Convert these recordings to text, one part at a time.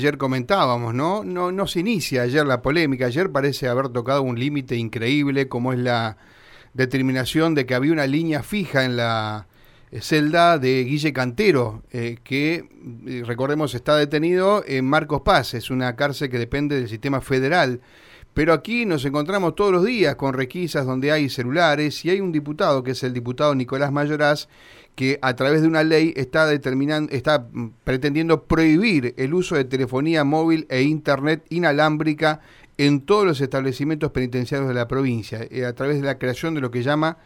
Ayer comentábamos, ¿no? ¿no? Se inicia ayer la polémica, ayer parece haber tocado un límite increíble como es la determinación de que había una línea fija en la eh, celda de Guille Cantero, eh, que eh, recordemos está detenido en Marcos Paz, es una cárcel que depende del sistema federal. Pero aquí nos encontramos todos los días con requisas donde hay celulares y hay un diputado, que es el diputado Nicolás Mayoraz, que a través de una ley está determinando, está pretendiendo prohibir el uso de telefonía móvil e internet inalámbrica en todos los establecimientos penitenciarios de la provincia, eh, a través de la creación de lo que llama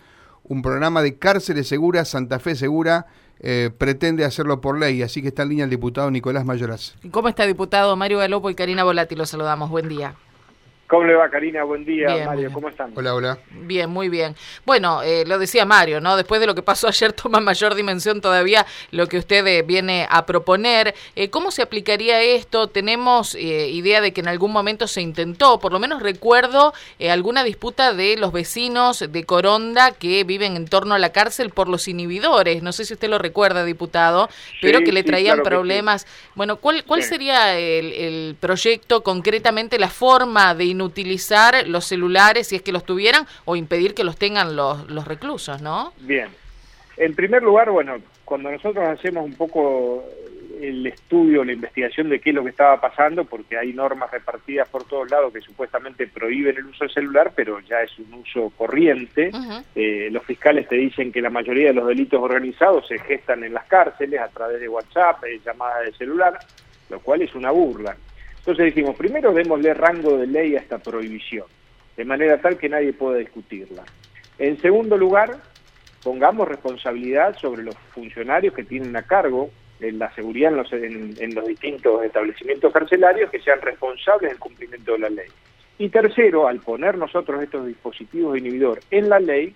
un programa de cárceles seguras, Santa Fe Segura, eh, pretende hacerlo por ley, así que está en línea el diputado Nicolás Mayoraz. ¿Cómo está, diputado? Mario Galopo y Karina Volati, los saludamos. Buen día. ¿Cómo le va, Karina? Buen día, Mario. ¿Cómo están? Hola, hola. Bien, muy bien. Bueno, eh, lo decía Mario, ¿no? Después de lo que pasó ayer, toma mayor dimensión todavía lo que usted eh, viene a proponer. Eh, ¿Cómo se aplicaría esto? Tenemos idea de que en algún momento se intentó, por lo menos recuerdo alguna disputa de los vecinos de Coronda que viven en torno a la cárcel por los inhibidores. No sé si usted lo recuerda, diputado, pero que le traían problemas. Bueno, ¿cuál, cuál sería el, el proyecto concretamente, la forma de utilizar los celulares si es que los tuvieran o impedir que los tengan los, los reclusos, ¿no? Bien. En primer lugar, bueno, cuando nosotros hacemos un poco el estudio, la investigación de qué es lo que estaba pasando, porque hay normas repartidas por todos lados que supuestamente prohíben el uso del celular, pero ya es un uso corriente. Eh, los fiscales te dicen que la mayoría de los delitos organizados se gestan en las cárceles a través de WhatsApp, eh, llamadas de celular, lo cual es una burla. Entonces dijimos, primero démosle rango de ley a esta prohibición, de manera tal que nadie pueda discutirla. En segundo lugar, pongamos responsabilidad sobre los funcionarios que tienen a cargo en la seguridad en los, en, los distintos establecimientos carcelarios que sean responsables del cumplimiento de la ley. Y tercero, al poner nosotros estos dispositivos de inhibidor en la ley,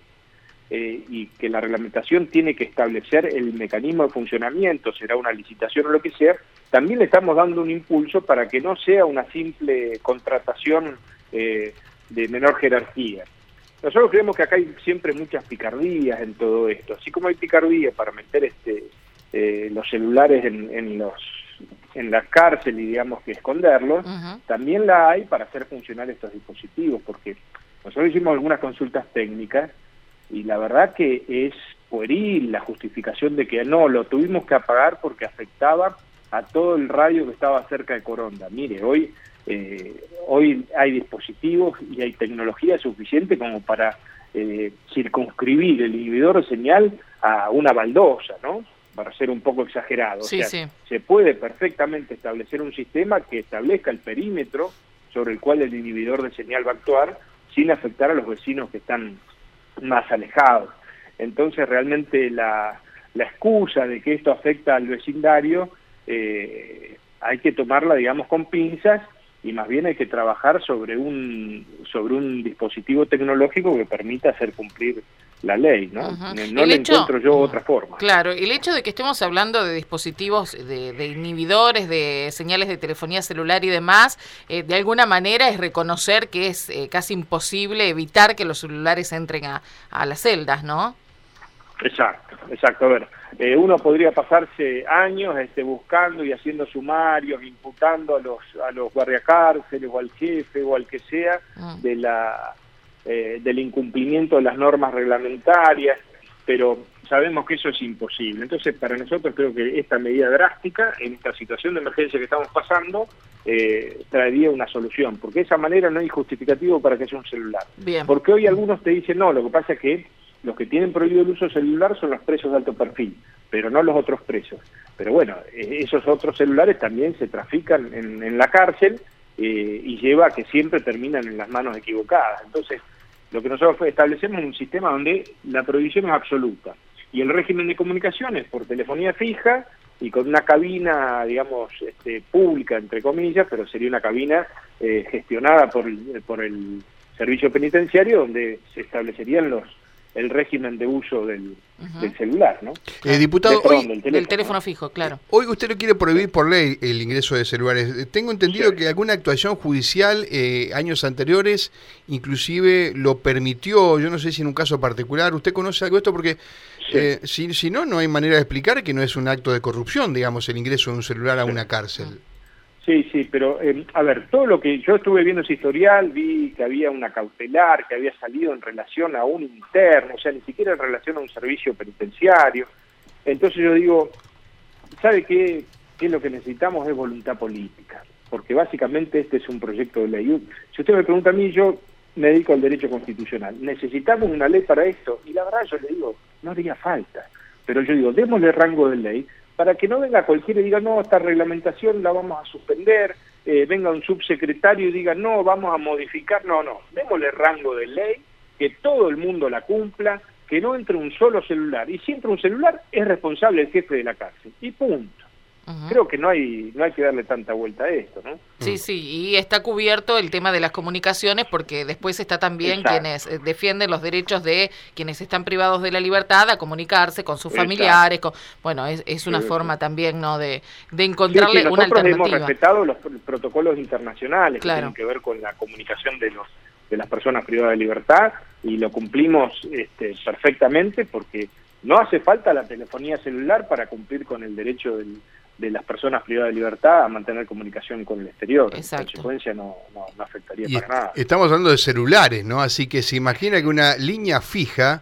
eh, y que la reglamentación tiene que establecer el mecanismo de funcionamiento, será una licitación o lo que sea, también le estamos dando un impulso para que no sea una simple contratación eh, de menor jerarquía. Nosotros creemos que acá hay siempre muchas picardías en todo esto, así como hay picardía para meter este eh, los celulares en, los en la cárcel y digamos que esconderlos, también la hay para hacer funcionar estos dispositivos, porque nosotros hicimos algunas consultas técnicas y la verdad que es pueril la justificación de que no, lo tuvimos que apagar porque afectaba a todo el radio que estaba cerca de Coronda. Mire, hoy, eh, hoy hay dispositivos y hay tecnología suficiente como para eh, circunscribir el inhibidor de señal a una baldosa, ¿no? Para ser un poco exagerado. Sí, sí. Se puede perfectamente establecer un sistema que establezca el perímetro sobre el cual el inhibidor de señal va a actuar sin afectar a los vecinos que están más alejados. Entonces realmente la, la excusa de que esto afecta al vecindario eh, hay que tomarla, digamos, con pinzas y más bien hay que trabajar sobre un sobre un dispositivo tecnológico que permita hacer cumplir la ley, ¿no? No le encuentro yo otra forma. Claro, el hecho de que estemos hablando de dispositivos, de, inhibidores, de señales de telefonía celular y demás, eh, de alguna manera es reconocer que es eh, casi imposible evitar que los celulares entren a, a las celdas, ¿no? Exacto, exacto. A ver, eh, uno podría pasarse años este, buscando y haciendo sumarios, imputando a los, a los guardiacárceles o al jefe o al que sea ah. de la, eh, del incumplimiento de las normas reglamentarias, pero sabemos que eso es imposible. Entonces, para nosotros creo que esta medida drástica, en esta situación de emergencia que estamos pasando, eh, traería una solución, porque de esa manera no hay justificativo para que sea un celular. Bien. Porque hoy algunos te dicen, no, lo que pasa es que los que tienen prohibido el uso celular son los presos de alto perfil, pero no los otros presos. Pero bueno, e-, esos otros celulares también se trafican en, la cárcel eh, y lleva a que siempre terminan en las manos equivocadas. Entonces, lo que nosotros establecemos es un sistema donde la prohibición es absoluta y el régimen de comunicaciones por telefonía fija y con una cabina, digamos, este, pública, entre comillas, pero sería una cabina eh, gestionada por por el servicio penitenciario donde se establecerían los el régimen de uso del, celular, ¿no? Eh, diputado, hoy, del teléfono, fijo, claro. Hoy usted lo quiere prohibir por ley el ingreso de celulares. Eh, tengo entendido que alguna actuación judicial eh, años anteriores inclusive lo permitió, yo no sé si en un caso particular, ¿usted conoce algo de esto? Porque eh, si, si no, no hay manera de explicar que no es un acto de corrupción, digamos, el ingreso de un celular a una cárcel. Sí, sí, pero eh, a ver, todo lo que yo estuve viendo ese historial, vi que había una cautelar, que había salido en relación a un interno, o sea, ni siquiera en relación a un servicio penitenciario. Entonces yo digo, ¿sabe qué, qué lo que necesitamos? Es voluntad política, porque básicamente este es un proyecto de ley. Si usted me pregunta a mí, yo me dedico al derecho constitucional. ¿Necesitamos una ley para esto? Y la verdad yo le digo, no haría falta. Pero yo digo, démosle rango de ley para que no venga cualquiera y diga, no, esta reglamentación la vamos a suspender, eh, venga un subsecretario y diga, no, vamos a modificar, no, no, démosle rango de ley, que todo el mundo la cumpla, que no entre un solo celular, y si entra un celular es responsable el jefe de la cárcel, y punto. Creo que no hay no hay que darle tanta vuelta a esto, ¿no? Sí, sí, y está cubierto el tema de las comunicaciones porque después está también quienes eh, defienden los derechos de quienes están privados de la libertad a comunicarse con sus familiares, con, bueno, es, es una forma también, ¿no? De, de encontrarle una alternativa. hemos respetado los protocolos internacionales que tienen que ver con la comunicación de los de las personas privadas de libertad y lo cumplimos este, perfectamente porque no hace falta la telefonía celular para cumplir con el derecho del de las personas privadas de libertad a mantener comunicación con el exterior. Exacto. En consecuencia no, no, afectaría para nada. Estamos hablando de celulares, ¿no? Así que se imagina que una línea fija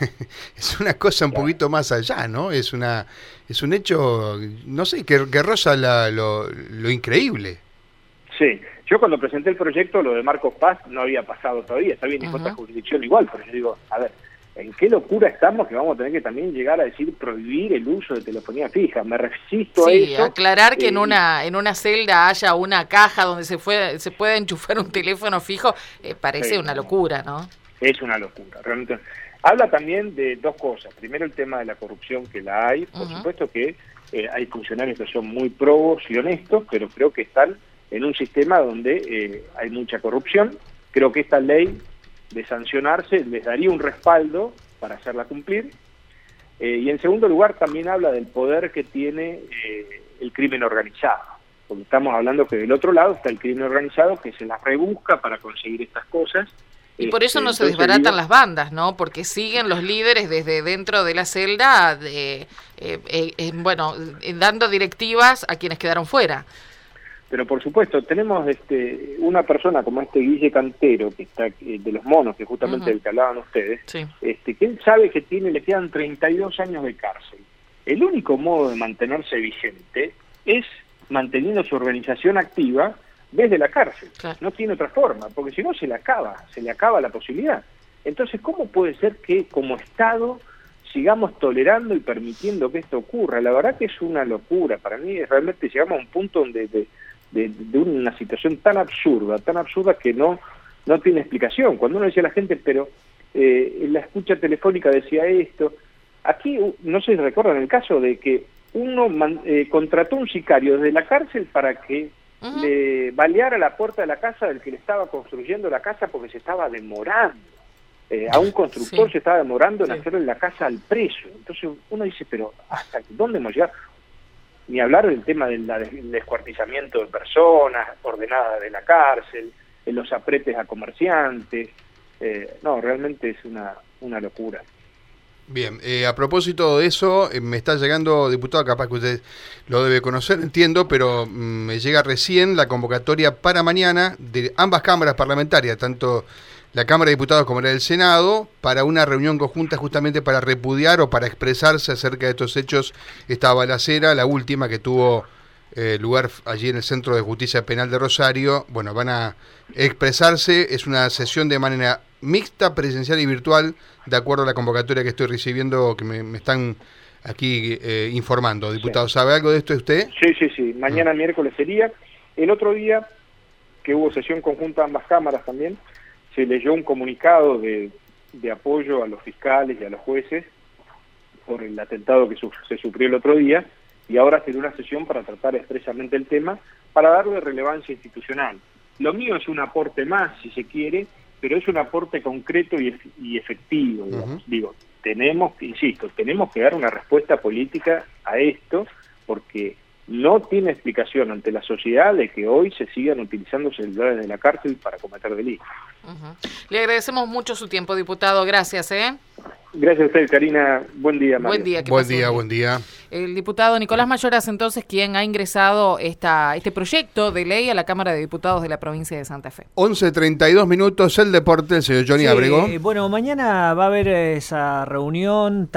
es una cosa un poquito más allá, ¿no? Es una es un hecho, no sé, que, que roza lo, lo, increíble. Sí, yo cuando presenté el proyecto, lo de Marcos Paz no había pasado todavía, está bien, en uh jurisdicción igual, pero yo digo, a ver, en qué locura estamos que vamos a tener que también llegar a decir prohibir el uso de telefonía fija. Me resisto a eso. aclarar que en eh, una en una celda haya una caja donde se fue, se pueda enchufar un teléfono fijo eh, parece una locura, ¿no? Es una locura, realmente. Habla también de dos cosas. Primero el tema de la corrupción que la hay. Por supuesto que eh, hay funcionarios que son muy probos y honestos, pero creo que están en un sistema donde hay mucha corrupción. Creo que esta ley de sancionarse, les daría un respaldo para hacerla cumplir. Eh, y en segundo lugar también habla del poder que tiene eh, el crimen organizado, porque estamos hablando que del otro lado está el crimen organizado que se las rebusca para conseguir estas cosas. Y por eso no este, se desbaratan las bandas, ¿no? Porque siguen los líderes desde dentro de la celda, de, eh, bueno, dando directivas a quienes quedaron fuera. Pero por supuesto, tenemos este, una persona como este Guille Cantero, que está eh, de los monos, que justamente del que hablaban ustedes, este, que él sabe que tiene, le quedan 32 años de cárcel. El único modo de mantenerse vigente es manteniendo su organización activa desde la cárcel. No tiene otra forma, porque si no se le acaba, se le acaba la posibilidad. Entonces, ¿cómo puede ser que como Estado sigamos tolerando y permitiendo que esto ocurra? La verdad que es una locura. Para mí realmente llegamos a un punto donde de, una situación tan absurda, tan absurda que no, no tiene explicación. Cuando uno decía a la gente, pero eh, en la escucha telefónica decía esto, aquí no si recuerdan el caso de que uno eh, contrató un sicario desde la cárcel para que le baleara la puerta de la casa del que le estaba construyendo la casa porque se estaba demorando. Eh, a un constructor se estaba demorando en hacerle la casa al preso. Entonces uno dice, pero ¿hasta dónde hemos llegado? Ni hablar del tema del, descuartizamiento de personas ordenadas de la cárcel, en los apretes a comerciantes. Eh, no, realmente es una, una locura. Bien, eh, a propósito de eso, eh, me está llegando, diputado, capaz que usted lo debe conocer, entiendo, pero mm, me llega recién la convocatoria para mañana de ambas cámaras parlamentarias, tanto la Cámara de Diputados como la del Senado para una reunión conjunta justamente para repudiar o para expresarse acerca de estos hechos, esta balacera, la última que tuvo eh, lugar allí en el Centro de Justicia Penal de Rosario. Bueno, van a expresarse, es una sesión de manera mixta, presencial y virtual, de acuerdo a la convocatoria que estoy recibiendo, que me, están aquí eh, informando. Diputado, ¿sabe algo de esto usted? Sí, sí, sí. Mañana miércoles sería. El otro día, que hubo sesión conjunta ambas cámaras también, se leyó un comunicado de, de apoyo a los fiscales y a los jueces por el atentado que se sufrió el otro día y ahora será una sesión para tratar expresamente el tema para darle relevancia institucional. Lo mío es un aporte más, si se quiere, pero es un aporte concreto y, y efectivo. Digo, tenemos, insisto, tenemos que dar una respuesta política a esto porque no tiene explicación ante la sociedad de que hoy se sigan utilizando celulares de la cárcel para cometer delitos. Le agradecemos mucho su tiempo, diputado. Gracias. ¿eh? Gracias a usted, Karina. Buen día, Mario. Buen día. Buen día, buen día. El diputado Nicolás Mayoras, entonces, quien ha ingresado esta, este proyecto de ley a la Cámara de Diputados de la provincia de Santa Fe. 11.32 minutos, el deporte, el señor Johnny Sí, Abrego. Bueno, mañana va a haber esa reunión.